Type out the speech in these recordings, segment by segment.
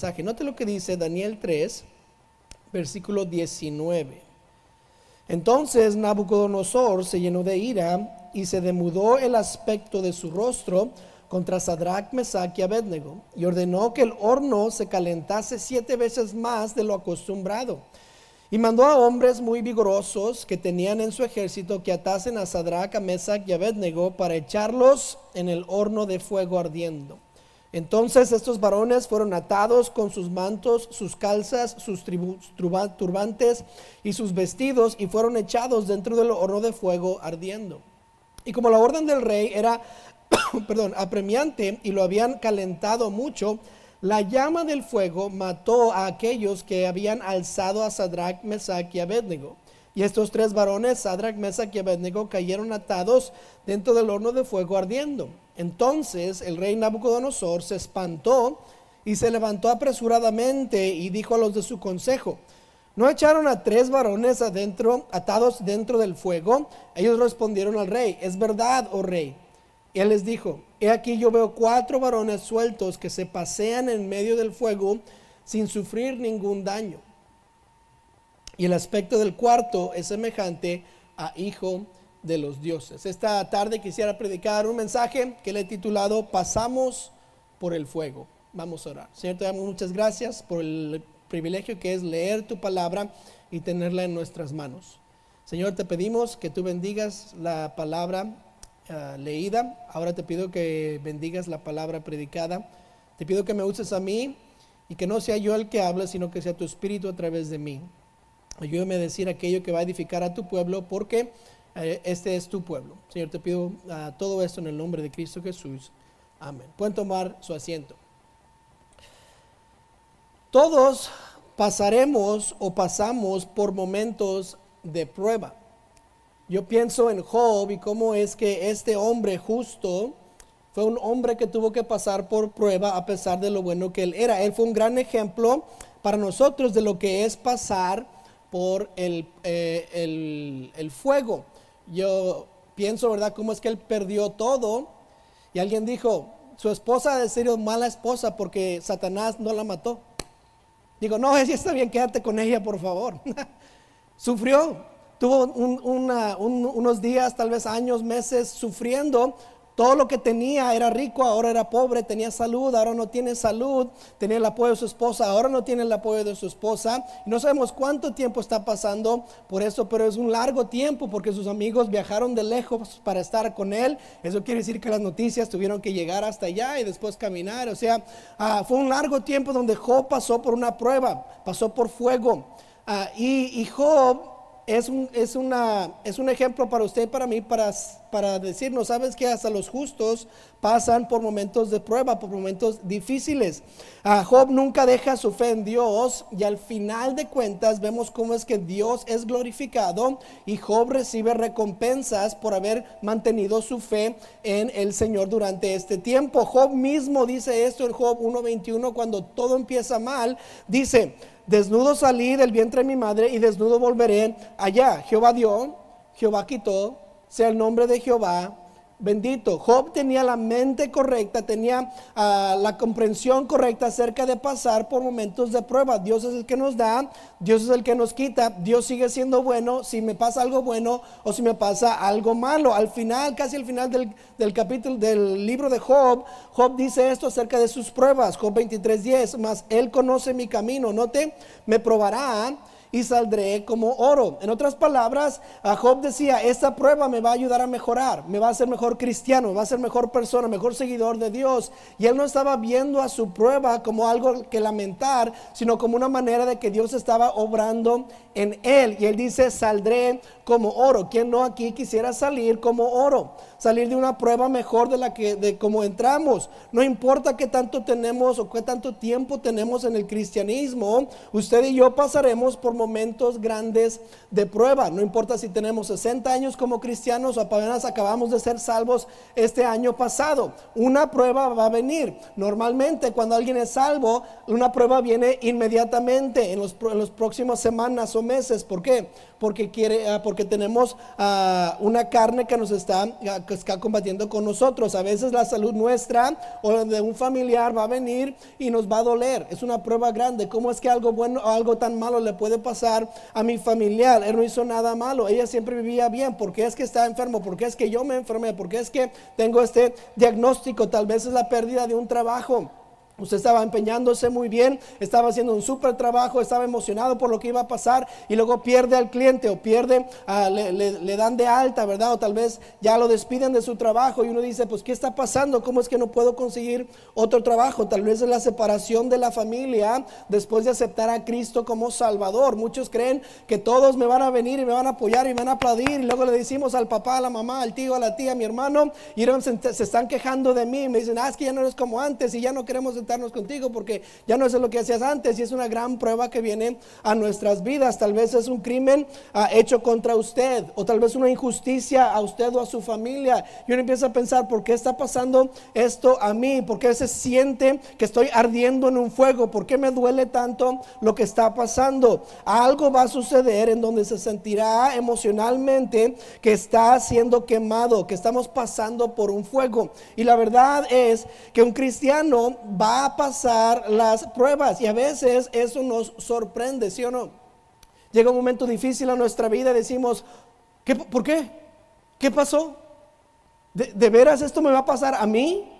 Note lo que dice Daniel 3, versículo 19. Entonces Nabucodonosor se llenó de ira y se demudó el aspecto de su rostro contra Sadrach, Mesach y Abednego y ordenó que el horno se calentase siete veces más de lo acostumbrado. Y mandó a hombres muy vigorosos que tenían en su ejército que atasen a Sadrach, a Mesach y Abednego para echarlos en el horno de fuego ardiendo. Entonces estos varones fueron atados con sus mantos, sus calzas, sus turbantes y sus vestidos y fueron echados dentro del horno de fuego ardiendo. Y como la orden del rey era, perdón, apremiante y lo habían calentado mucho, la llama del fuego mató a aquellos que habían alzado a Sadrach, Mesach y Abednego. Y estos tres varones, Sadrach, Mesach y Abednego, cayeron atados dentro del horno de fuego ardiendo. Entonces el rey Nabucodonosor se espantó y se levantó apresuradamente y dijo a los de su consejo, ¿no echaron a tres varones adentro, atados dentro del fuego? Ellos respondieron al rey, es verdad, oh rey. Y él les dijo, he aquí yo veo cuatro varones sueltos que se pasean en medio del fuego sin sufrir ningún daño. Y el aspecto del cuarto es semejante a hijo de los dioses. Esta tarde quisiera predicar un mensaje que le he titulado Pasamos por el fuego. Vamos a orar. Señor, te damos muchas gracias por el privilegio que es leer tu palabra y tenerla en nuestras manos. Señor, te pedimos que tú bendigas la palabra ah, leída. Ahora te pido que bendigas la palabra predicada. Te pido que me uses a mí y que no sea yo el que hable, sino que sea tu espíritu a través de mí. Ayúdame a decir aquello que va a edificar a tu pueblo, porque eh, este es tu pueblo. Señor, te pido ah, todo esto en el nombre de Cristo Jesús. Amén. Pueden tomar su asiento. Todos pasaremos o pasamos por momentos de prueba. Yo pienso en Job y cómo es que este hombre justo fue un hombre que tuvo que pasar por prueba a pesar de lo bueno que él era. Él fue un gran ejemplo para nosotros de lo que es pasar por el, eh, el fuego yo pienso, ¿verdad?, cómo es que él perdió todo. Y alguien dijo, su esposa ha de ser mala esposa porque Satanás no la mató. Digo, no, si está bien, quédate con ella, por favor. Sufrió, tuvo unos días, tal vez años, meses sufriendo todo lo que tenía era rico, ahora era pobre, tenía salud, ahora no tiene salud, tenía el apoyo de su esposa, ahora no tiene el apoyo de su esposa. No sabemos cuánto tiempo está pasando por eso, pero es un largo tiempo porque sus amigos viajaron de lejos para estar con él. Eso quiere decir que las noticias tuvieron que llegar hasta allá y después caminar. O sea, ah, fue un largo tiempo donde Job pasó por una prueba, pasó por fuego. Ah, y, y Job es un, es, una, es un ejemplo para usted y para mí para, para decirnos, sabes que hasta los justos pasan por momentos de prueba, por momentos difíciles. Job nunca deja su fe en Dios y al final de cuentas vemos cómo es que Dios es glorificado y Job recibe recompensas por haber mantenido su fe en el Señor durante este tiempo. Job mismo dice esto en Job 1.21 cuando todo empieza mal, dice, Desnudo salí del vientre de mi madre y desnudo volveré allá. Jehová dio, Jehová quitó, sea el nombre de Jehová Bendito. Job tenía la mente correcta, tenía ah, la comprensión correcta acerca de pasar por momentos de prueba. Dios es el que nos da, Dios es el que nos quita. Dios sigue siendo bueno si me pasa algo bueno o si me pasa algo malo. Al final, casi al final del, del capítulo del libro de Job, Job dice esto acerca de sus pruebas. Job 23:10, más él conoce mi camino. Note, me probará y saldré como oro. En otras palabras, a Job decía, esta prueba me va a ayudar a mejorar, me va a hacer mejor cristiano, me va a ser mejor persona, mejor seguidor de Dios. Y él no estaba viendo a su prueba como algo que lamentar, sino como una manera de que Dios estaba obrando en él. Y él dice, saldré como oro. ¿Quién no aquí quisiera salir como oro? Salir de una prueba mejor de la que de como entramos. No importa qué tanto tenemos o qué tanto tiempo tenemos en el cristianismo, usted y yo pasaremos por momentos grandes de prueba. No importa si tenemos 60 años como cristianos o apenas acabamos de ser salvos este año pasado. Una prueba va a venir. Normalmente cuando alguien es salvo, una prueba viene inmediatamente en los, en los próximos semanas o meses. ¿Por qué? Porque, quiere, ah, porque tenemos ah, una carne que nos está, ah, que está combatiendo con nosotros. A veces la salud nuestra o de un familiar va a venir y nos va a doler. Es una prueba grande. ¿Cómo es que algo bueno o algo tan malo le puede pasar a mi familiar? Él no hizo nada malo. Ella siempre vivía bien. ¿Por qué es que está enfermo? ¿Por qué es que yo me enfermé? ¿Por qué es que tengo este diagnóstico? Tal vez es la pérdida de un trabajo. Usted estaba empeñándose muy bien, estaba haciendo un súper trabajo, estaba emocionado por lo que iba a pasar y luego pierde al cliente o pierde, ah, le, dan de alta, ¿verdad? O tal vez ya lo despiden de su trabajo y uno dice, pues, ¿qué está pasando? ¿Cómo es que no puedo conseguir otro trabajo? Tal vez es la separación de la familia después de aceptar a Cristo como Salvador. Muchos creen que todos me van a venir y me van a apoyar y me van a aplaudir y luego le decimos al papá, a la mamá, al tío, a la tía, a mi hermano y se, se están quejando de mí. Me dicen, ah, es que ya no eres como antes y ya no queremos contigo porque ya no es lo que hacías antes y es una gran prueba que viene a nuestras vidas. Tal vez es un crimen ah, hecho contra usted o tal vez una injusticia a usted o a su familia. Y uno empieza a pensar, ¿por qué está pasando esto a mí? ¿Por qué se siente que estoy ardiendo en un fuego? ¿Por qué me duele tanto lo que está pasando? Algo va a suceder en donde se sentirá emocionalmente que está siendo quemado, que estamos pasando por un fuego. Y la verdad es que un cristiano va a pasar las pruebas y a veces eso nos sorprende, ¿sí o no? Llega un momento difícil a nuestra vida y decimos, ¿qué, ¿por qué? ¿Qué pasó? ¿De, ¿De, veras esto me va a pasar a mí?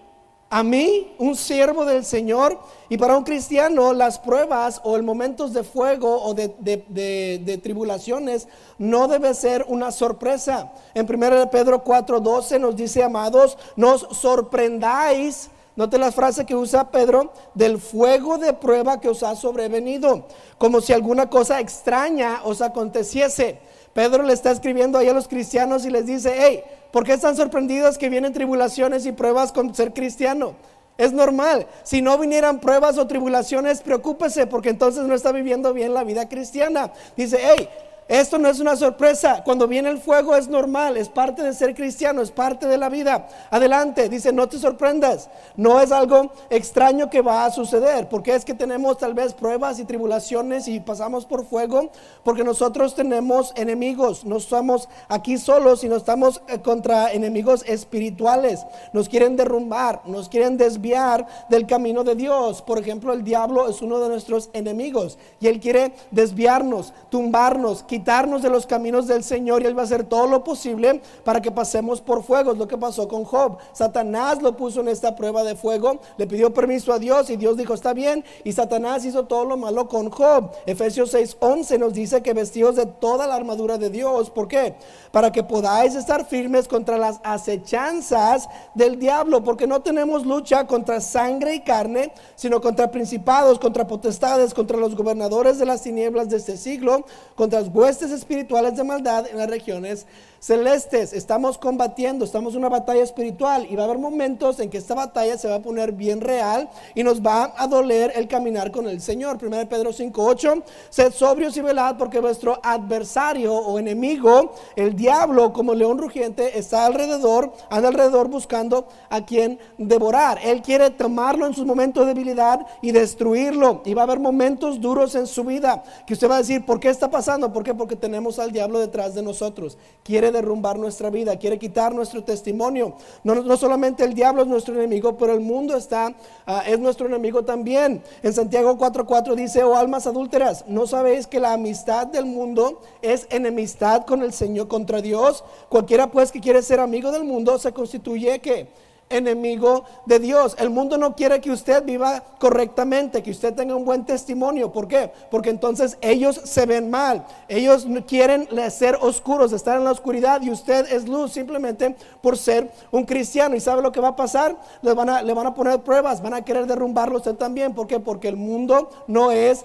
A mí, un siervo del Señor. Y para un cristiano, las pruebas o el momentos de fuego o de, de, tribulaciones no debe ser una sorpresa. En 1 Pedro 4:12 nos dice, amados, nos sorprendáis Note la frase que usa Pedro, del fuego de prueba que os ha sobrevenido, como si alguna cosa extraña os aconteciese. Pedro le está escribiendo ahí a los cristianos y les dice, hey, ¿por qué están sorprendidos que vienen tribulaciones y pruebas con ser cristiano? Es normal. Si no vinieran pruebas o tribulaciones, preocúpese porque entonces no está viviendo bien la vida cristiana. Dice, hey, esto no es una sorpresa. Cuando viene el fuego es normal, es parte de ser cristiano, es parte de la vida. Adelante, dice, no te sorprendas. No es algo extraño que va a suceder, porque es que tenemos tal vez pruebas y tribulaciones y pasamos por fuego, porque nosotros tenemos enemigos. No estamos aquí solos, sino estamos eh, contra enemigos espirituales. Nos quieren derrumbar, nos quieren desviar del camino de Dios. Por ejemplo, el diablo es uno de nuestros enemigos y él quiere desviarnos, tumbarnos, quitarnos de los caminos del Señor y Él va a hacer todo lo posible para que pasemos por fuego. Es lo que pasó con Job. Satanás lo puso en esta prueba de fuego, le pidió permiso a Dios y Dios dijo, está bien. Y Satanás hizo todo lo malo con Job. Efesios 6:11 nos dice que vestidos de toda la armadura de Dios. ¿Por qué? Para que podáis estar firmes contra las acechanzas del diablo, porque no tenemos lucha contra sangre y carne, sino contra principados, contra potestades, contra los gobernadores de las tinieblas de este siglo, contra los huestes espirituales de maldad en las regiones celestes. Estamos combatiendo, estamos en una batalla espiritual y va a haber momentos en que esta batalla se va a poner bien real y nos va a doler el caminar con el Señor. 1 Pedro 5:8, sed sobrios y velad porque vuestro adversario o enemigo, el diablo, como león rugiente, está alrededor, anda alrededor buscando a quien devorar. Él quiere tomarlo en sus momentos de debilidad y destruirlo. Y va a haber momentos duros en su vida que usted va a decir, ¿por qué está pasando? ¿Por qué? Porque tenemos al diablo detrás de nosotros. Quiere derrumbar nuestra vida, quiere quitar nuestro testimonio. No, no solamente el diablo es nuestro enemigo, pero el mundo está, ah, es nuestro enemigo también. En Santiago 4:4 dice, oh almas adúlteras, ¿no sabéis que la amistad del mundo es enemistad con el Señor, contra Dios? Cualquiera pues que quiere ser amigo del mundo se constituye que enemigo de Dios. El mundo no quiere que usted viva correctamente, que usted tenga un buen testimonio. ¿Por qué? Porque entonces ellos se ven mal. Ellos quieren ser oscuros, estar en la oscuridad y usted es luz simplemente por ser un cristiano. ¿Y sabe lo que va a pasar? Le van a, poner pruebas, van a querer derrumbarlo usted también. ¿Por qué? Porque el mundo no, es,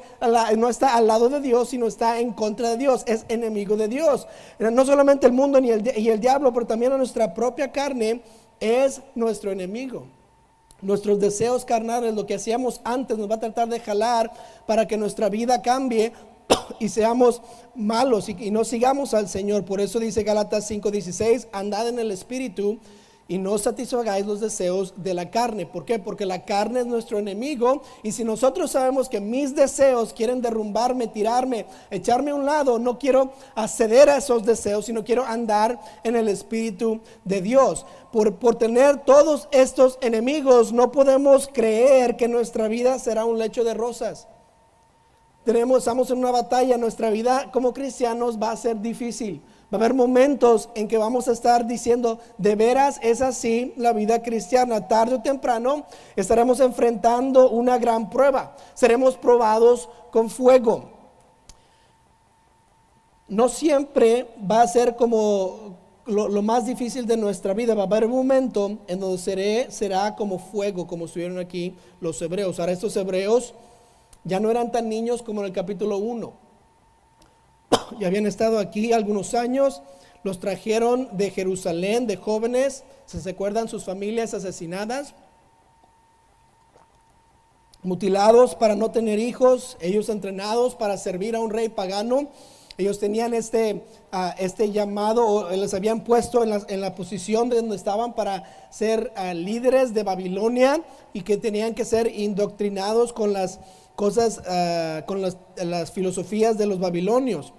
no está al lado de Dios, sino está en contra de Dios. Es enemigo de Dios. No solamente el mundo ni el, y el diablo, pero también a nuestra propia carne es nuestro enemigo. Nuestros deseos carnales, lo que hacíamos antes, nos va a tratar de jalar para que nuestra vida cambie y seamos malos y, no sigamos al Señor. Por eso dice Gálatas 5:16, andad en el Espíritu y no satisfagáis los deseos de la carne. ¿Por qué? Porque la carne es nuestro enemigo y si nosotros sabemos que mis deseos quieren derrumbarme, tirarme, echarme a un lado, no quiero acceder a esos deseos, sino quiero andar en el Espíritu de Dios. Por, por tener todos estos enemigos, no podemos creer que nuestra vida será un lecho de rosas. Tenemos, estamos en una batalla, nuestra vida como cristianos va a ser difícil. Va a haber momentos en que vamos a estar diciendo, de veras es así la vida cristiana. Tarde o temprano estaremos enfrentando una gran prueba. Seremos probados con fuego. No siempre va a ser como lo, más difícil de nuestra vida. Va a haber un momento en donde será como fuego, como estuvieron aquí los hebreos. Ahora estos hebreos ya no eran tan niños como en el capítulo 1 ya habían estado aquí algunos años, los trajeron de Jerusalén, de jóvenes, se acuerdan sus familias asesinadas, mutilados para no tener hijos, ellos entrenados para servir a un rey pagano. Ellos tenían este, uh, este llamado, les habían puesto en la, en la, posición de donde estaban para ser uh, líderes de Babilonia y que tenían que ser indoctrinados con las cosas, uh, con las filosofías de los babilonios.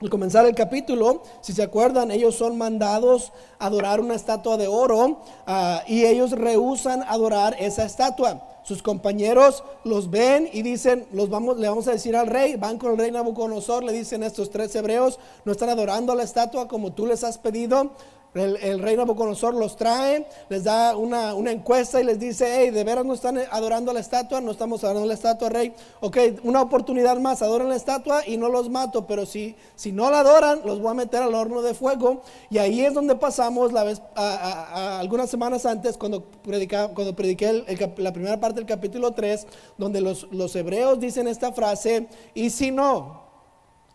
Al comenzar el capítulo, si se acuerdan, ellos son mandados a adorar una estatua de oro uh, y ellos rehusan adorar esa estatua. Sus compañeros los ven y dicen, los vamos, le vamos a decir al rey, van con el rey Nabucodonosor, le dicen estos tres hebreos, no están adorando la estatua como tú les has pedido, el, el, rey Nabucodonosor los trae, les da una, encuesta y les dice, hey, ¿de veras no están adorando la estatua? No estamos adorando la estatua, rey. Ok, una oportunidad más, adoran la estatua y no los mato, pero si, si no la adoran, los voy a meter al horno de fuego. Y ahí es donde pasamos la vez, algunas semanas antes, cuando, predica, cuando prediqué la primera parte del capítulo 3, donde los, los hebreos dicen esta frase, y si no,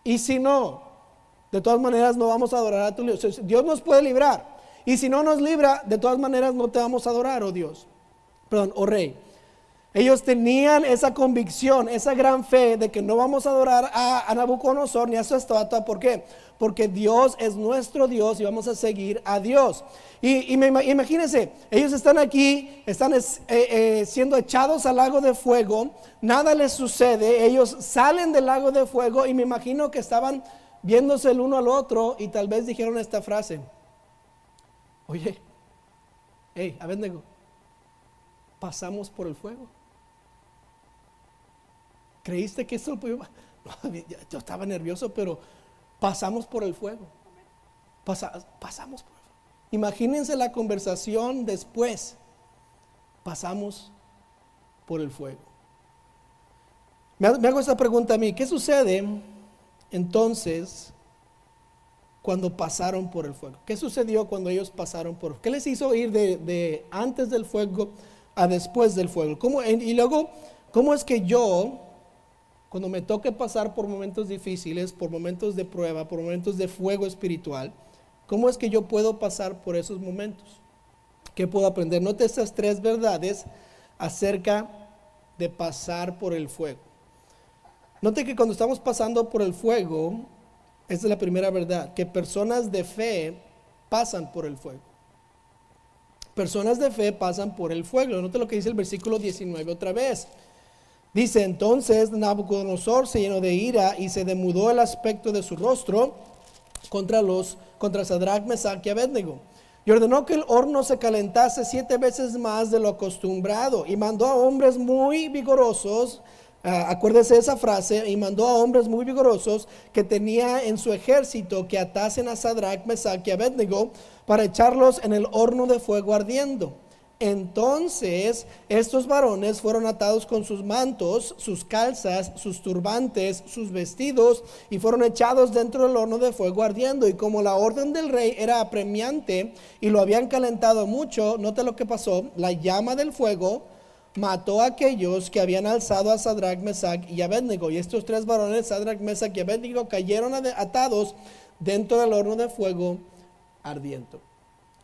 y si no, de todas maneras no vamos a adorar a tu Dios. Dios nos puede librar. Y si no nos libra, de todas maneras no te vamos a adorar, oh Dios. Perdón, oh Rey. Ellos tenían esa convicción, esa gran fe de que no vamos a adorar a, a Nabucodonosor ni a su estatua. ¿Por qué? Porque Dios es nuestro Dios y vamos a seguir a Dios. Y, y me, imagínense, ellos están aquí, están es, eh, eh, siendo echados al lago de fuego, nada les sucede, ellos salen del lago de fuego y me imagino que estaban viéndose el uno al otro y tal vez dijeron esta frase. Oye, hey, Abednego, pasamos por el fuego. ¿Creíste que eso? yo estaba nervioso, pero pasamos por el fuego. Pasa, pasamos por el fuego. Imagínense la conversación después. Pasamos por el fuego. Me hago esta pregunta a mí, ¿qué sucede entonces cuando pasaron por el fuego. ¿Qué sucedió cuando ellos pasaron por ¿Qué les hizo ir de, de antes del fuego a después del fuego? ¿Cómo, y luego, ¿cómo es que yo, cuando me toque pasar por momentos difíciles, por momentos de prueba, por momentos de fuego espiritual, cómo es que yo puedo pasar por esos momentos? ¿Qué puedo aprender? Note estas tres verdades acerca de pasar por el fuego. Note que cuando estamos pasando por el fuego, esta es la primera verdad, que personas de fe pasan por el fuego. Personas de fe pasan por el fuego. Note lo que dice el versículo 19 otra vez. Dice entonces Nabucodonosor se llenó de ira y se demudó el aspecto de su rostro contra los contra Sadrach, Mesach y Abednego. Y ordenó que el horno se calentase siete veces más de lo acostumbrado y mandó a hombres muy vigorosos Acuérdese de esa frase, y mandó a hombres muy vigorosos que tenía en su ejército que atasen a Sadrach, Mesach y Abednego para echarlos en el horno de fuego ardiendo. Entonces estos varones fueron atados con sus mantos, sus calzas, sus turbantes, sus vestidos y fueron echados dentro del horno de fuego ardiendo. Y como la orden del rey era apremiante y lo habían calentado mucho, note lo que pasó, la llama del fuego mató a aquellos que habían alzado a Sadrach, Mesach y Abednego. Y estos tres varones, Sadrach, Mesach y Abednego, cayeron atados dentro del horno de fuego ardiente.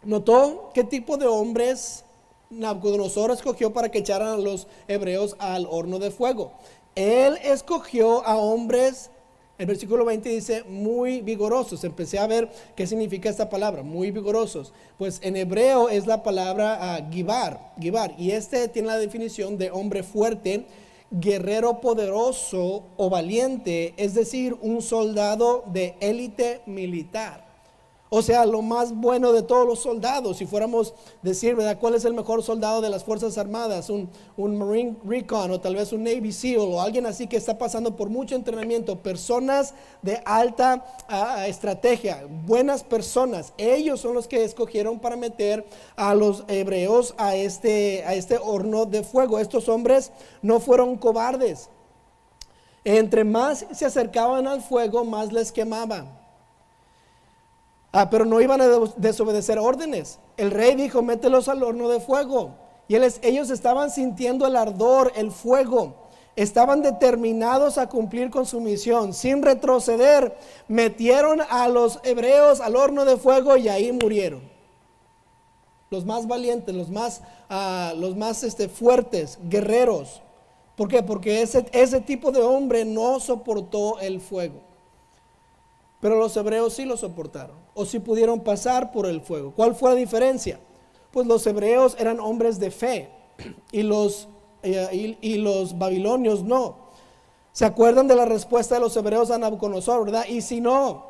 ¿Notó qué tipo de hombres Nabucodonosor escogió para que echaran a los hebreos al horno de fuego? Él escogió a hombres El versículo 20 dice muy vigorosos. Empecé a ver qué significa esta palabra, muy vigorosos. Pues en hebreo es la palabra uh, gibar. Y este tiene la definición de hombre fuerte, guerrero poderoso o valiente, es decir, un soldado de élite militar. O sea, lo más bueno de todos los soldados, si fuéramos decir, ¿verdad? ¿Cuál es el mejor soldado de las Fuerzas Armadas? Un, un, Marine Recon o tal vez un Navy SEAL o alguien así que está pasando por mucho entrenamiento. Personas de alta uh, estrategia, buenas personas. Ellos son los que escogieron para meter a los hebreos a este, a este horno de fuego. Estos hombres no fueron cobardes. Entre más se acercaban al fuego, más les quemaban. Ah, pero no iban a desobedecer órdenes. El rey dijo, mételos al horno de fuego. Y ellos estaban sintiendo el ardor, el fuego. Estaban determinados a cumplir con su misión. Sin retroceder, metieron a los hebreos al horno de fuego y ahí murieron. Los más valientes, los más, uh, los más este, fuertes, guerreros. ¿Por qué? Porque ese, ese tipo de hombre no soportó el fuego. Pero los hebreos sí lo soportaron, o sí pudieron pasar por el fuego. ¿Cuál fue la diferencia? Pues los hebreos eran hombres de fe y los, eh, y, los babilonios no. ¿Se acuerdan de la respuesta de los hebreos a Nabucodonosor, verdad? Y si no,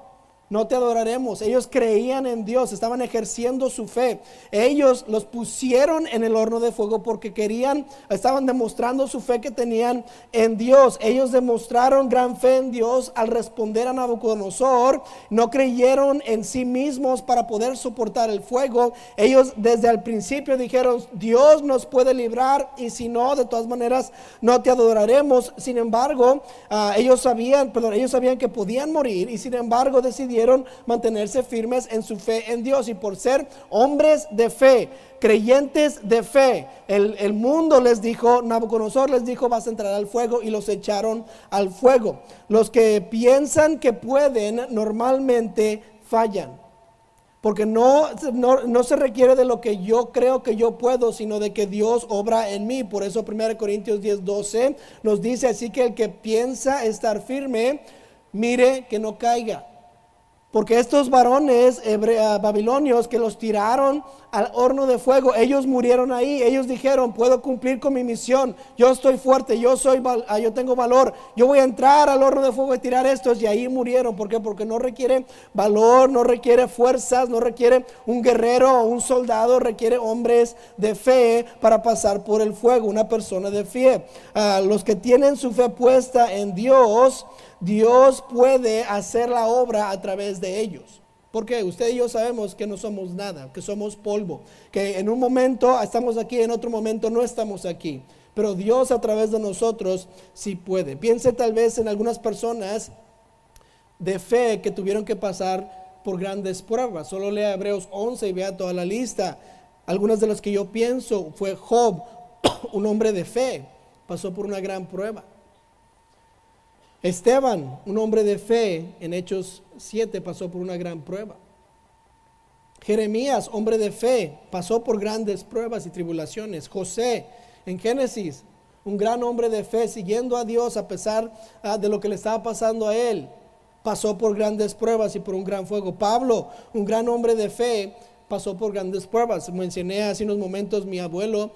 no te adoraremos. Ellos creían en Dios, estaban ejerciendo su fe. Ellos los pusieron en el horno de fuego porque querían, estaban demostrando su fe que tenían en Dios. Ellos demostraron gran fe en Dios al responder a Nabucodonosor. No creyeron en sí mismos para poder soportar el fuego. Ellos desde el principio dijeron, Dios nos puede librar y si no, de todas maneras, no te adoraremos. Sin embargo, ah, ellos sabían, perdón, ellos sabían que podían morir y sin embargo decidieron mantenerse firmes en su fe en Dios y por ser hombres de fe, creyentes de fe, el, mundo les dijo, Nabucodonosor les dijo, vas a entrar al fuego y los echaron al fuego. Los que piensan que pueden normalmente fallan. Porque no, no, no, se requiere de lo que yo creo que yo puedo, sino de que Dios obra en mí. Por eso 1 Corintios 10, 12 nos dice así que el que piensa estar firme, mire que no caiga. Porque estos varones babilonios que los tiraron al horno de fuego, ellos murieron ahí. Ellos dijeron, puedo cumplir con mi misión. Yo estoy fuerte, yo, soy, ah, yo tengo valor. Yo voy a entrar al horno de fuego y tirar estos. Y ahí murieron. ¿Por qué? Porque no requiere valor, no requiere fuerzas, no requiere un guerrero o un soldado. Requiere hombres de fe para pasar por el fuego. Una persona de fe. Ah, los que tienen su fe puesta en Dios Dios puede hacer la obra a través de ellos. Porque usted y yo sabemos que no somos nada, que somos polvo, que en un momento estamos aquí, en otro momento no estamos aquí. Pero Dios a través de nosotros sí puede. Piense tal vez en algunas personas de fe que tuvieron que pasar por grandes pruebas. Solo lea Hebreos 11 y vea toda la lista. Algunas de las que yo pienso fue Job, un hombre de fe, pasó por una gran prueba. Esteban, un hombre de fe, en Hechos 7 pasó por una gran prueba. Jeremías, hombre de fe, pasó por grandes pruebas y tribulaciones. José, en Génesis, un gran hombre de fe, siguiendo a Dios a pesar ah, de lo que le estaba pasando a él, pasó por grandes pruebas y por un gran fuego. Pablo, un gran hombre de fe, pasó por grandes pruebas. Mencioné hace unos momentos mi abuelo,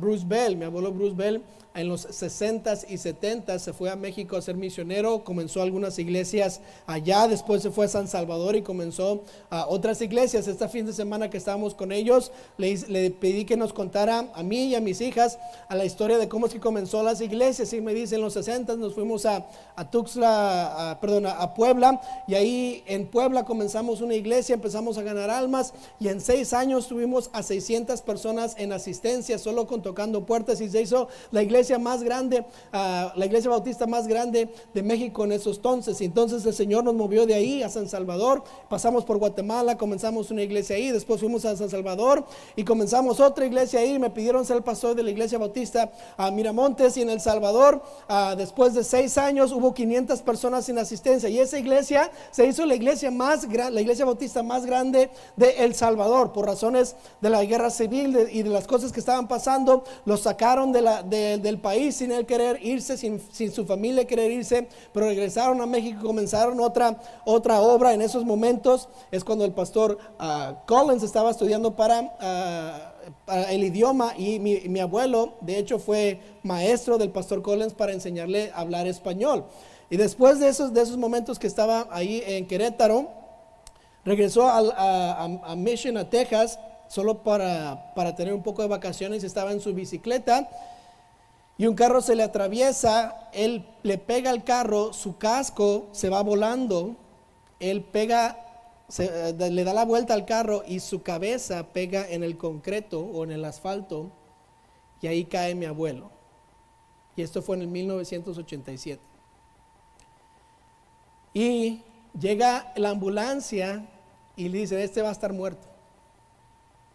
Bruce Bell, mi abuelo Bruce Bell, en los 60s y 70s se fue a México a ser misionero, comenzó algunas iglesias allá, después se fue a San Salvador y comenzó a otras iglesias. Este fin de semana que estábamos con ellos, le, pedí que nos contara a mí y a mis hijas a la historia de cómo es que comenzó las iglesias. Y me dice, en los 60 nos fuimos a, a perdón, a Puebla, y ahí en Puebla comenzamos una iglesia, empezamos a ganar almas, y en seis años tuvimos a 600 personas en asistencia, solo con tocando puertas, y se hizo la iglesia más grande, ah, la iglesia bautista más grande de México en esos entonces. Y entonces el Señor nos movió de ahí a San Salvador, pasamos por Guatemala, comenzamos una iglesia ahí, después fuimos a San Salvador y comenzamos otra iglesia ahí. Me pidieron ser el pastor de la iglesia bautista a Miramontes y en El Salvador, ah, después de seis años, hubo 500 personas sin asistencia. Y esa iglesia se hizo la iglesia más la iglesia bautista más grande de El Salvador, por razones de la guerra civil y de las cosas que estaban pasando, los sacaron de la, de, del país sin él querer irse, sin, su familia querer irse, pero regresaron a México y comenzaron otra, otra obra en esos momentos. Es cuando el pastor ah, Collins estaba estudiando para, ah, el idioma y mi, mi, abuelo, de hecho, fue maestro del pastor Collins para enseñarle a hablar español. Y después de esos, de esos momentos que estaba ahí en Querétaro, regresó a, a, a Mission, a Texas, solo para, para tener un poco de vacaciones, estaba en su bicicleta y un carro se le atraviesa, él le pega al carro, su casco se va volando, él pega, eh, le da la vuelta al carro y su cabeza pega en el concreto o en el asfalto y ahí cae mi abuelo. Y esto fue en el 1987. Y llega la ambulancia y le dice, este va a estar muerto.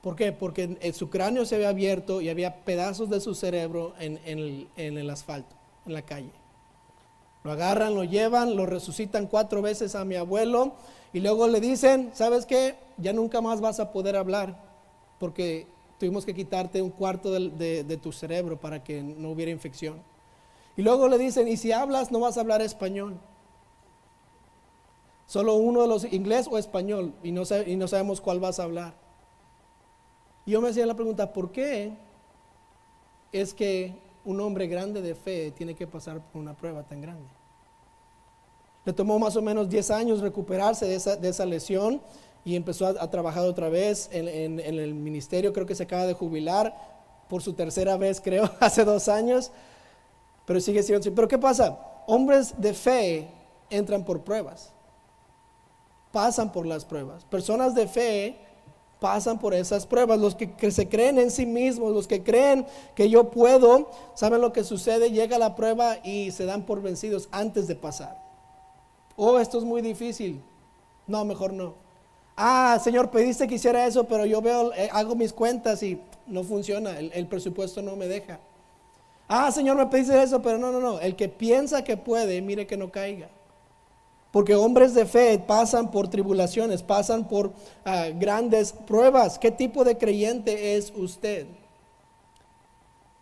¿Por qué? Porque su cráneo se había abierto y había pedazos de su cerebro en, el, asfalto, en la calle. Lo agarran, lo llevan, lo resucitan cuatro veces a mi abuelo y luego le dicen, ¿sabes qué? Ya nunca más vas a poder hablar porque tuvimos que quitarte un cuarto de, de, tu cerebro para que no hubiera infección. Y luego le dicen, y si hablas no vas a hablar español. Solo uno de los inglés o español y no, y no sabemos cuál vas a hablar. Y yo me hacía la pregunta, ¿por qué es que un hombre grande de fe tiene que pasar por una prueba tan grande? Le tomó más o menos 10 años recuperarse de esa, lesión y empezó a, trabajar otra vez en, el ministerio. Creo que se acaba de jubilar por su tercera vez, creo, hace dos años. Pero sigue siendo Pero ¿qué pasa? Hombres de fe entran por pruebas. Pasan por las pruebas. Personas de fe pasan por esas pruebas. Los que, se creen en sí mismos, los que creen que yo puedo, saben lo que sucede, llega la prueba y se dan por vencidos antes de pasar. Oh, esto es muy difícil. No, mejor no. Ah, Señor, pediste que hiciera eso, pero yo veo, eh, hago mis cuentas y no funciona, el, el presupuesto no me deja. Ah, Señor, me pediste eso, pero no, no, no. El que piensa que puede, mire que no caiga. Porque hombres de fe pasan por tribulaciones, pasan por ah, grandes pruebas. ¿Qué tipo de creyente es usted?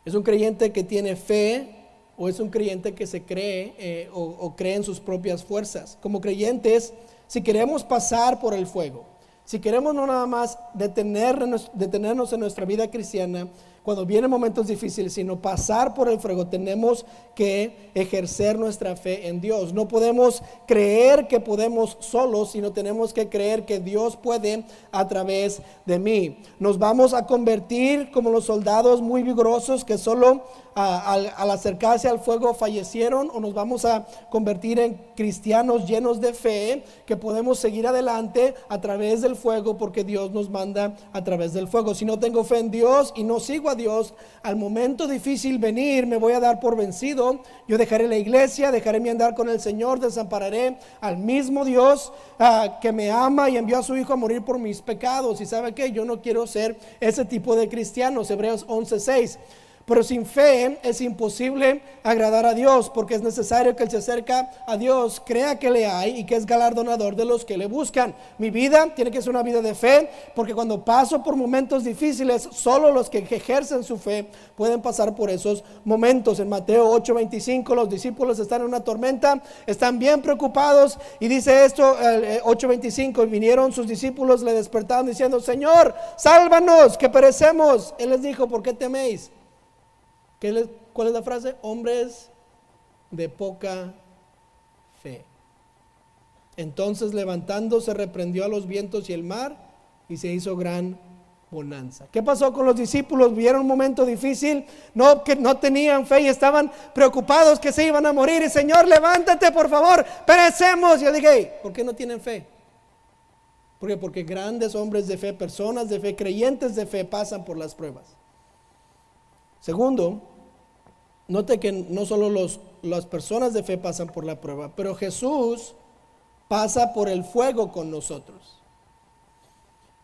¿Es un creyente que tiene fe o es un creyente que se cree eh, o, cree en sus propias fuerzas? Como creyentes, si queremos pasar por el fuego, si queremos no nada más detenernos en nuestra vida cristiana, cuando vienen momentos difíciles, sino pasar por el fuego, tenemos que ejercer nuestra fe en Dios. No podemos creer que podemos solos, sino tenemos que creer que Dios puede a través de mí. Nos vamos a convertir como los soldados muy vigorosos que solo al, acercarse al fuego fallecieron o nos vamos a convertir en cristianos llenos de fe que podemos seguir adelante a través del fuego porque Dios nos manda a través del fuego. Si no tengo fe en Dios y no sigo a Dios, al momento difícil venir me voy a dar por vencido. Yo dejaré la iglesia, dejaré mi andar con el Señor, desampararé al mismo Dios ah, que me ama y envió a su Hijo a morir por mis pecados. Y sabe que yo no quiero ser ese tipo de cristianos. Hebreos 11:6. Pero sin fe es imposible agradar a Dios, porque es necesario que el se acerca a Dios crea que le hay y que es galardonador de los que le buscan. Mi vida tiene que ser una vida de fe, porque cuando paso por momentos difíciles, solo los que ejercen su fe pueden pasar por esos momentos. En Mateo 8:25 los discípulos están en una tormenta, están bien preocupados y dice esto, 8:25, y vinieron sus discípulos, le despertaron diciendo, Señor, sálvanos, que perecemos. Él les dijo, ¿por qué teméis? ¿Cuál es la frase? Hombres de poca fe. Entonces levantándose reprendió a los vientos y el mar y se hizo gran bonanza. ¿Qué pasó con los discípulos? Vieron un momento difícil, no que no tenían fe y estaban preocupados que se iban a morir y Señor, levántate por favor, perecemos. Yo dije, ¿por qué no tienen fe? Porque grandes hombres de fe, personas de fe, creyentes de fe pasan por las pruebas. Segundo, note que no solo los, las personas de fe pasan por la prueba, pero Jesús pasa por el fuego con nosotros.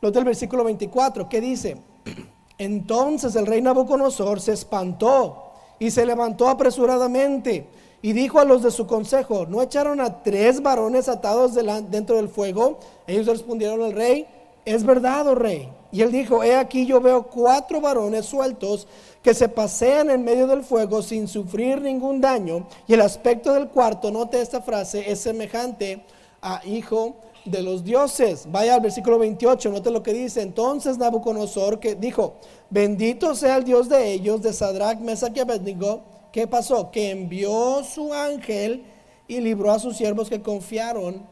Note el versículo 24, ¿qué dice? Entonces el rey Nabucodonosor se espantó y se levantó apresuradamente y dijo a los de su consejo, ¿no echaron a tres varones atados dentro del fuego? Ellos respondieron al rey, es verdad, oh rey. Y él dijo, he aquí yo veo cuatro varones sueltos que se pasean en medio del fuego sin sufrir ningún daño. Y el aspecto del cuarto, note esta frase, es semejante a hijo de los dioses. Vaya al versículo 28, note lo que dice. Entonces Nabucodonosor que dijo, bendito sea el Dios de ellos, de Sadrach, Mesach y Abednego. ¿Qué pasó? Que envió su ángel y libró a sus siervos que confiaron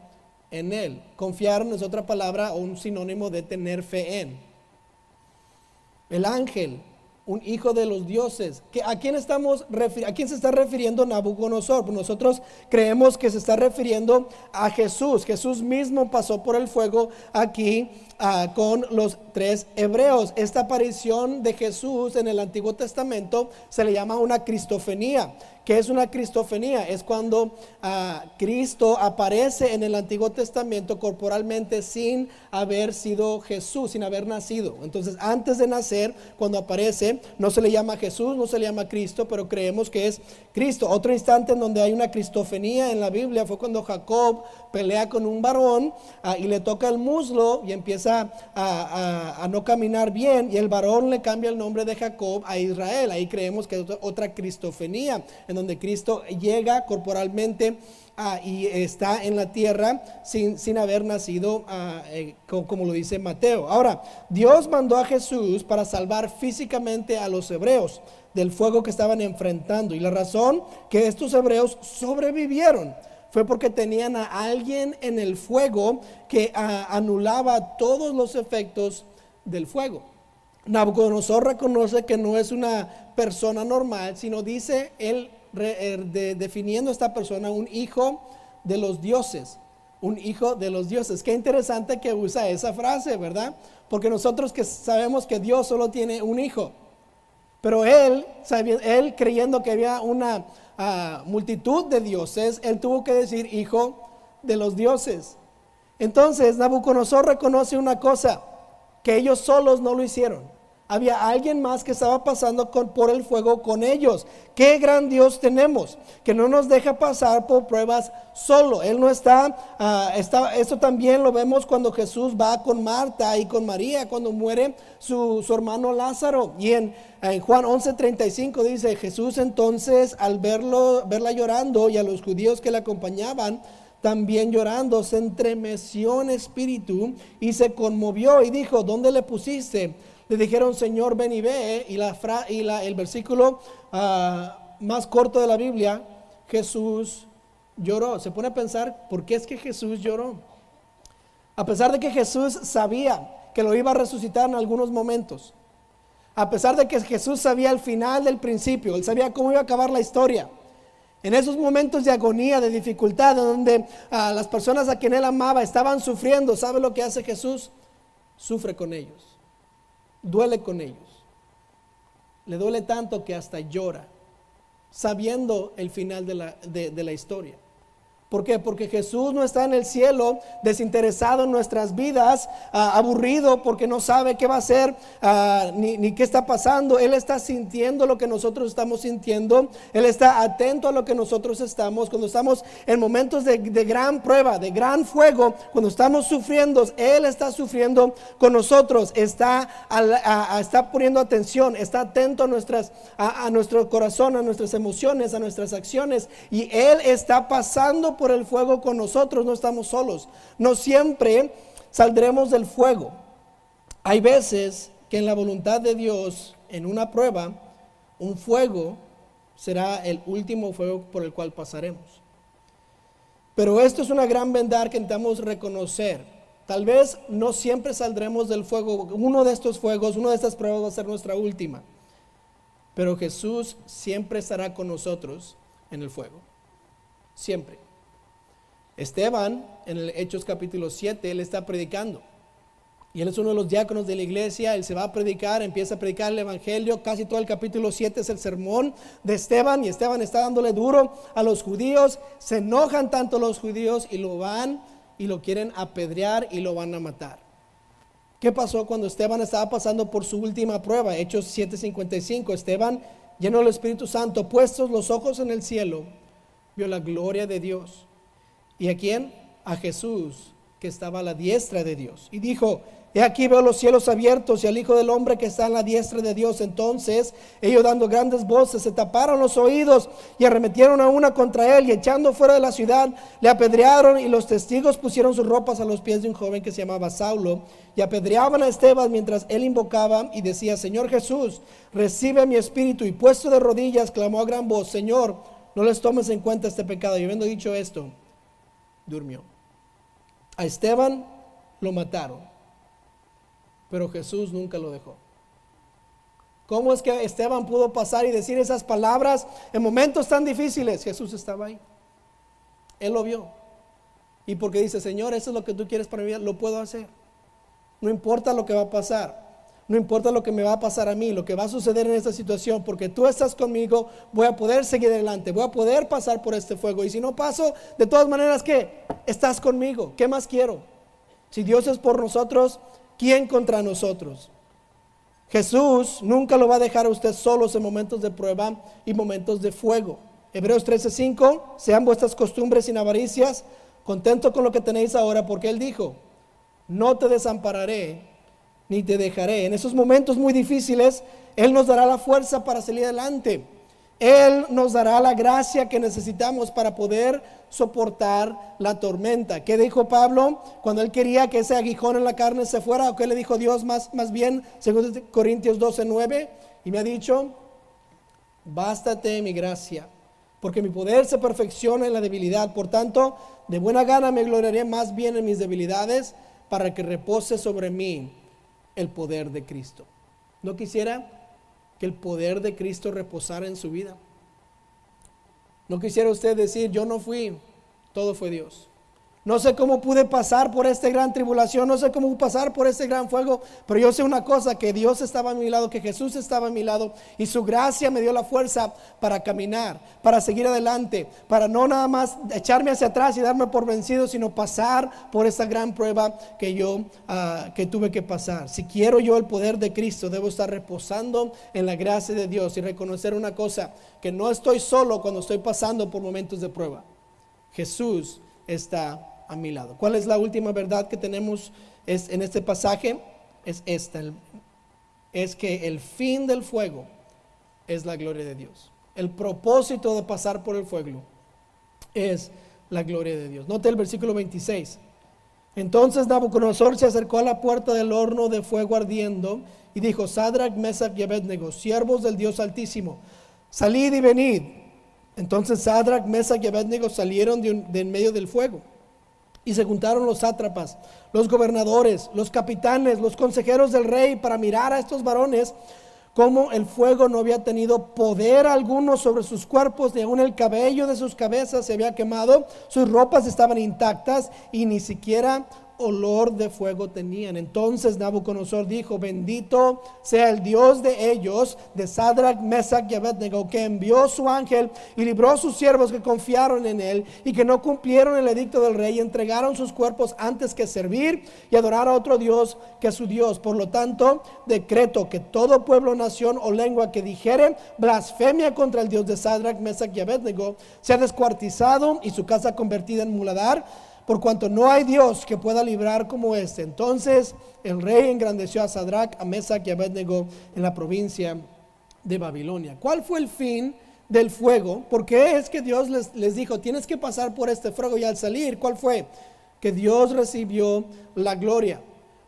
en él. Confiaron es otra palabra o un sinónimo de tener fe en. El ángel un hijo de los dioses. ¿A quién, estamos ¿A quién se está refiriendo Nabucodonosor? Pues nosotros creemos que se está refiriendo a Jesús. Jesús mismo pasó por el fuego aquí ah, con los tres hebreos. Esta aparición de Jesús en el Antiguo Testamento se le llama una cristofenía. ¿Qué es una cristofenía? Es cuando ah, Cristo aparece en el Antiguo Testamento corporalmente sin haber sido Jesús, sin haber nacido. Entonces, antes de nacer, cuando aparece, no se le llama Jesús, no se le llama Cristo, pero creemos que es Cristo. Otro instante en donde hay una cristofenía en la Biblia fue cuando Jacob pelea con un varón ah, y le toca el muslo y empieza a, a no caminar bien y el varón le cambia el nombre de Jacob a Israel. Ahí creemos que es otra cristofenía en donde Cristo llega corporalmente ah, y está en la tierra sin, sin haber nacido, ah, eh, como, lo dice Mateo. Ahora, Dios mandó a Jesús para salvar físicamente a los hebreos del fuego que estaban enfrentando. Y la razón que estos hebreos sobrevivieron fue porque tenían a alguien en el fuego que ah, anulaba todos los efectos del fuego. Nabucodonosor reconoce que no es una persona normal, sino dice él Er, definiendo a esta persona un hijo de los dioses. Un hijo de los dioses. Qué interesante que usa esa frase, ¿verdad? Porque nosotros que sabemos que Dios solo tiene un hijo. Pero él, él creyendo que había una ah, multitud de dioses, él tuvo que decir hijo de los dioses. Entonces Nabucodonosor reconoce una cosa, que ellos solos no lo hicieron había alguien más que estaba pasando por el fuego con ellos. Qué gran Dios tenemos, que no nos deja pasar por pruebas solo. Él no está, está esto también lo vemos cuando Jesús va con Marta y con María, cuando muere su, hermano Lázaro. Y en, en Juan 11:35 dice, Jesús entonces al verlo, verla llorando y a los judíos que la acompañaban, también llorando, se entremeció en espíritu y se conmovió y dijo, ¿dónde le pusiste? Le dijeron, Señor, ven y ve. Y, la y la, el versículo ah, más corto de la Biblia, Jesús lloró. Se pone a pensar, ¿por qué es que Jesús lloró? A pesar de que Jesús sabía que lo iba a resucitar en algunos momentos. A pesar de que Jesús sabía el final del principio, él sabía cómo iba a acabar la historia. En esos momentos de agonía, de dificultad, donde ah, las personas a quien él amaba estaban sufriendo, ¿sabe lo que hace Jesús? Sufre con ellos duele con ellos. Le duele tanto que hasta llora, sabiendo el final de la, de, la historia. ¿Por qué? Porque Jesús no está en el cielo desinteresado en nuestras vidas, ah, aburrido porque no sabe qué va a hacer ah, ni, qué está pasando. Él está sintiendo lo que nosotros estamos sintiendo. Él está atento a lo que nosotros estamos. Cuando estamos en momentos de, gran prueba, de gran fuego, cuando estamos sufriendo, Él está sufriendo con nosotros. Está, está poniendo atención, está atento a, nuestras, a, a nuestro corazón, a nuestras emociones, a nuestras acciones. Y Él está pasando por el fuego con nosotros, no estamos solos. No siempre saldremos del fuego. Hay veces que en la voluntad de Dios, en una prueba, un fuego será el último fuego por el cual pasaremos. Pero esto es una gran verdad que intentamos reconocer. Tal vez no siempre saldremos del fuego. Uno de estos fuegos, una de estas pruebas va a ser nuestra última. Pero Jesús siempre estará con nosotros en el fuego. Siempre. Esteban, en el Hechos capítulo 7, él está predicando. Y él es uno de los diáconos de la iglesia, él se va a predicar, empieza a predicar el Evangelio, casi todo el capítulo 7 es el sermón de Esteban y Esteban está dándole duro a los judíos, se enojan tanto los judíos y lo van y lo quieren apedrear y lo van a matar. ¿Qué pasó cuando Esteban estaba pasando por su última prueba? Hechos 7:55, Esteban lleno del Espíritu Santo, puestos los ojos en el cielo, vio la gloria de Dios ¿Y a quién? A Jesús, que estaba a la diestra de Dios. Y dijo, He aquí veo los cielos abiertos y al Hijo del Hombre que está en la diestra de Dios. Entonces ellos dando grandes voces se taparon los oídos y arremetieron a una contra él y echando fuera de la ciudad le apedrearon y los testigos pusieron sus ropas a los pies de un joven que se llamaba Saulo y apedreaban a Esteban mientras él invocaba y decía, Señor Jesús, recibe mi espíritu y puesto de rodillas clamó a gran voz, Señor, no les tomes en cuenta este pecado. Y habiendo dicho esto, durmió. A Esteban lo mataron pero Jesús nunca lo dejó. ¿Cómo es que Esteban pudo pasar y decir esas palabras en momentos tan difíciles? Jesús estaba ahí. Él lo vio. Y porque dice, Señor, eso es lo que tú quieres para vida, lo puedo hacer. No importa lo que va a pasar. No importa lo que me va a pasar a mí, lo que va a suceder en esta situación, porque tú estás conmigo, voy a poder seguir adelante, voy a poder pasar por este fuego. Y si no paso, de todas maneras, ¿qué? Estás conmigo. ¿Qué más quiero? Si Dios es por nosotros, ¿quién contra nosotros? Jesús nunca lo va a dejar a usted solos en momentos de prueba y momentos de fuego. Hebreos 13:5, sean vuestras costumbres sin avaricias, contento con lo que tenéis ahora, porque Él dijo, no te desampararé ni te dejaré. En esos momentos muy difíciles, Él nos dará la fuerza para salir adelante. Él nos dará la gracia que necesitamos para poder soportar la tormenta. ¿Qué dijo Pablo cuando él quería que ese aguijón en la carne se fuera? ¿O qué le dijo Dios más, más bien, según Corintios 12, 9? Y me ha dicho, bástate mi gracia, porque mi poder se perfecciona en la debilidad. Por tanto, de buena gana me gloriaré más bien en mis debilidades para que repose sobre mí el poder de Cristo. ¿No quisiera? que el poder de Cristo reposara en su vida. No quisiera usted decir, yo no fui, todo fue Dios. No sé cómo pude pasar por esta gran tribulación, no sé cómo pasar por este gran fuego, pero yo sé una cosa, que Dios estaba a mi lado, que Jesús estaba a mi lado y su gracia me dio la fuerza para caminar, para seguir adelante, para no nada más echarme hacia atrás y darme por vencido, sino pasar por esta gran prueba que yo ah, que tuve que pasar. Si quiero yo el poder de Cristo, debo estar reposando en la gracia de Dios y reconocer una cosa, que no estoy solo cuando estoy pasando por momentos de prueba. Jesús está a mi lado. ¿Cuál es la última verdad que tenemos en este pasaje? Es esta, es que el fin del fuego es la gloria de Dios. El propósito de pasar por el fuego es la gloria de Dios. Note el versículo 26. Entonces Nabucodonosor se acercó a la puerta del horno de fuego ardiendo y dijo, Sadrach, Mesach y Abednego, siervos del Dios Altísimo, salid y venid. Entonces Sadrach, Mesach y Abednego salieron de, de en medio del fuego. Y se juntaron los sátrapas, los gobernadores, los capitanes, los consejeros del rey para mirar a estos varones como el fuego no había tenido poder alguno sobre sus cuerpos, ni aun el cabello de sus cabezas se había quemado, sus ropas estaban intactas y ni siquiera olor de fuego tenían. Entonces Nabucodonosor dijo, bendito sea el Dios de ellos, de Sadrach, Mesach y Abednego, que envió su ángel y libró a sus siervos que confiaron en él y que no cumplieron el edicto del rey y entregaron sus cuerpos antes que servir y adorar a otro Dios que su Dios. Por lo tanto, decreto que todo pueblo, nación o lengua que dijere blasfemia contra el Dios de Sadrach, Mesach y Abednego sea descuartizado y su casa convertida en muladar por cuanto no hay Dios que pueda librar como este. Entonces el rey engrandeció a Sadrach, a Mesach y a Abednego en la provincia de Babilonia. ¿Cuál fue el fin del fuego? ¿Por qué es que Dios les, les dijo, tienes que pasar por este fuego y al salir, ¿cuál fue? Que Dios recibió la gloria.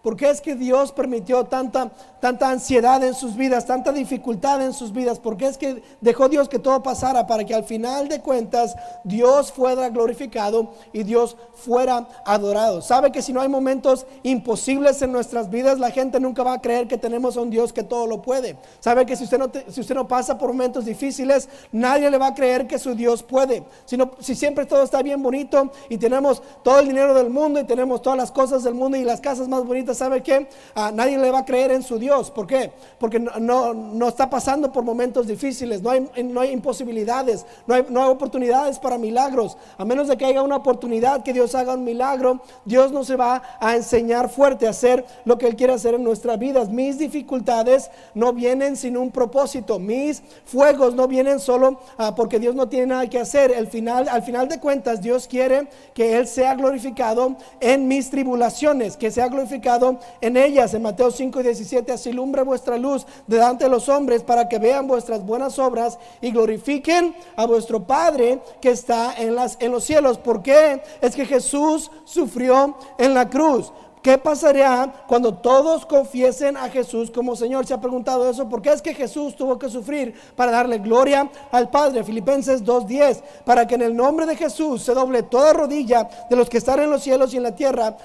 ¿Por qué es que Dios permitió tanta, tanta ansiedad en sus vidas, tanta dificultad en sus vidas? ¿Por qué es que dejó Dios que todo pasara para que al final de cuentas Dios fuera glorificado y Dios fuera adorado? ¿Sabe que si no hay momentos imposibles en nuestras vidas, la gente nunca va a creer que tenemos a un Dios que todo lo puede? ¿Sabe que si usted no, si usted no pasa por momentos difíciles, nadie le va a creer que su Dios puede? Si, si siempre todo está bien bonito y tenemos todo el dinero del mundo y tenemos todas las cosas del mundo y las casas más bonitas, ¿sabe qué? A nadie le va a creer en su Dios. ¿Por qué? Porque no, no, está pasando por momentos difíciles, no hay, no hay imposibilidades, no hay, no hay oportunidades para milagros. A menos de que haya una oportunidad que Dios haga un milagro, Dios no se va a enseñar fuerte a hacer lo que Él quiere hacer en nuestras vidas. Mis dificultades no vienen sin un propósito, mis fuegos no vienen solo ah, porque Dios no tiene nada que hacer. El final, al final de cuentas, Dios quiere que Él sea glorificado en mis tribulaciones, que sea glorificado en ellas. En Mateo 5 y 17, así lumbre vuestra luz delante de los hombres para que vean vuestras buenas obras y glorifiquen a vuestro Padre que está en, los cielos. ¿Por qué? Es que Jesús sufrió en la cruz. ¿Qué pasaría cuando todos confiesen a Jesús como Señor? Se ha preguntado eso. ¿Por qué es que Jesús tuvo que sufrir para darle gloria al Padre? Filipenses 2.10. Para que en el nombre de Jesús se doble toda rodilla de los que están en los cielos y en la tierra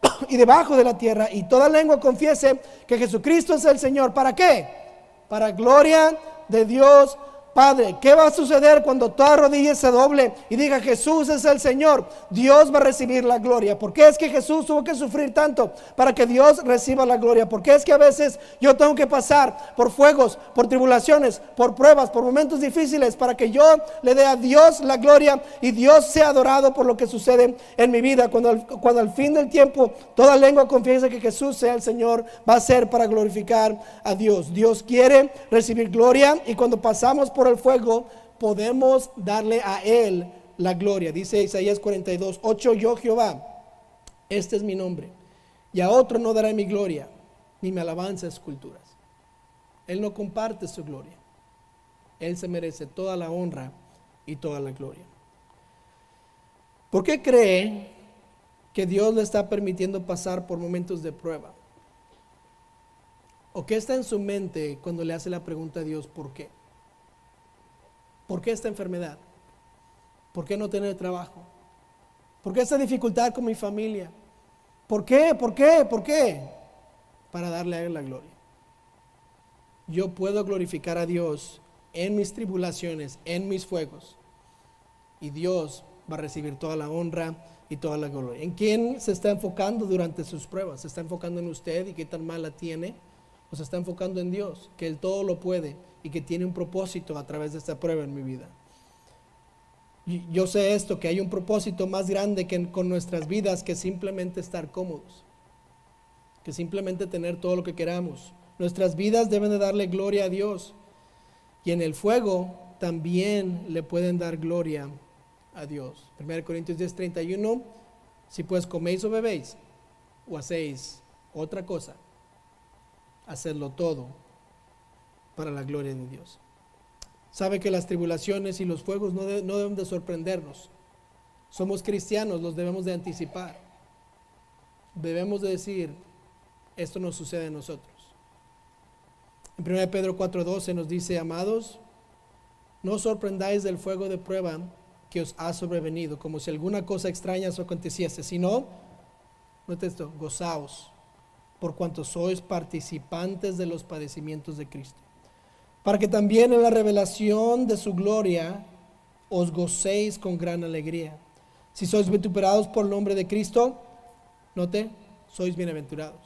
y debajo de la tierra y toda lengua confiese que Jesucristo es el Señor. ¿Para qué? Para gloria de Dios Padre, ¿qué va a suceder cuando toda rodilla se doble y diga Jesús es el Señor? Dios va a recibir la gloria. ¿Por qué es que Jesús tuvo que sufrir tanto para que Dios reciba la gloria? ¿Por qué es que a veces yo tengo que pasar por fuegos, por tribulaciones, por pruebas, por momentos difíciles para que yo le dé a Dios la gloria y Dios sea adorado por lo que sucede en mi vida? Cuando, cuando al fin del tiempo toda lengua confiesa que Jesús sea el Señor, va a ser para glorificar a Dios. Dios quiere recibir gloria y cuando pasamos por el fuego, podemos darle a Él la gloria. Dice Isaías 42, 8, yo Jehová, este es mi nombre, y a otro no daré mi gloria, ni mi alabanza esculturas. Él no comparte su gloria. Él se merece toda la honra y toda la gloria. ¿Por qué cree que Dios le está permitiendo pasar por momentos de prueba? ¿O qué está en su mente cuando le hace la pregunta a Dios, ¿por qué? ¿Por qué esta enfermedad? ¿Por qué no tener trabajo? ¿Por qué esta dificultad con mi familia? ¿Por qué? ¿Por qué? ¿Por qué? Para darle a Él la gloria. Yo puedo glorificar a Dios en mis tribulaciones, en mis fuegos. Y Dios va a recibir toda la honra y toda la gloria. ¿En quién se está enfocando durante sus pruebas? ¿Se está enfocando en usted y qué tan mala tiene? ¿O se está enfocando en Dios, que Él todo lo puede y que tiene un propósito a través de esta prueba en mi vida. Yo sé esto, que hay un propósito más grande que con nuestras vidas que simplemente estar cómodos, que simplemente tener todo lo que queramos. Nuestras vidas deben de darle gloria a Dios y en el fuego también le pueden dar gloria a Dios. 1 Corintios 10, 31, si pues coméis o bebéis o hacéis otra cosa, hacedlo todo para la gloria de Dios. Sabe que las tribulaciones y los fuegos no, deben de sorprendernos. Somos cristianos, los debemos de anticipar. Debemos de decir, esto no sucede a nosotros. En 1 Pedro 4:12 nos dice, amados, no sorprendáis del fuego de prueba que os ha sobrevenido, como si alguna cosa extraña os aconteciese, sino, note esto, gozaos, por cuanto sois participantes de los padecimientos de Cristo para que también en la revelación de su gloria os gocéis con gran alegría. Si sois vituperados por el nombre de Cristo, note, sois bienaventurados.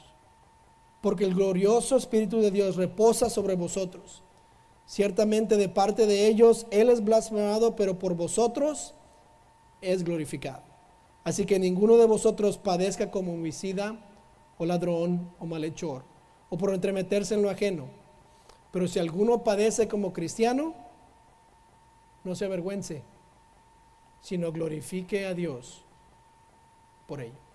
Porque el glorioso Espíritu de Dios reposa sobre vosotros. Ciertamente de parte de ellos Él es blasfemado, pero por vosotros es glorificado. Así que ninguno de vosotros padezca como homicida o ladrón o malhechor, o por entremeterse en lo ajeno pero si alguno padece como cristiano, no se avergüence, sino glorifique a Dios por ello.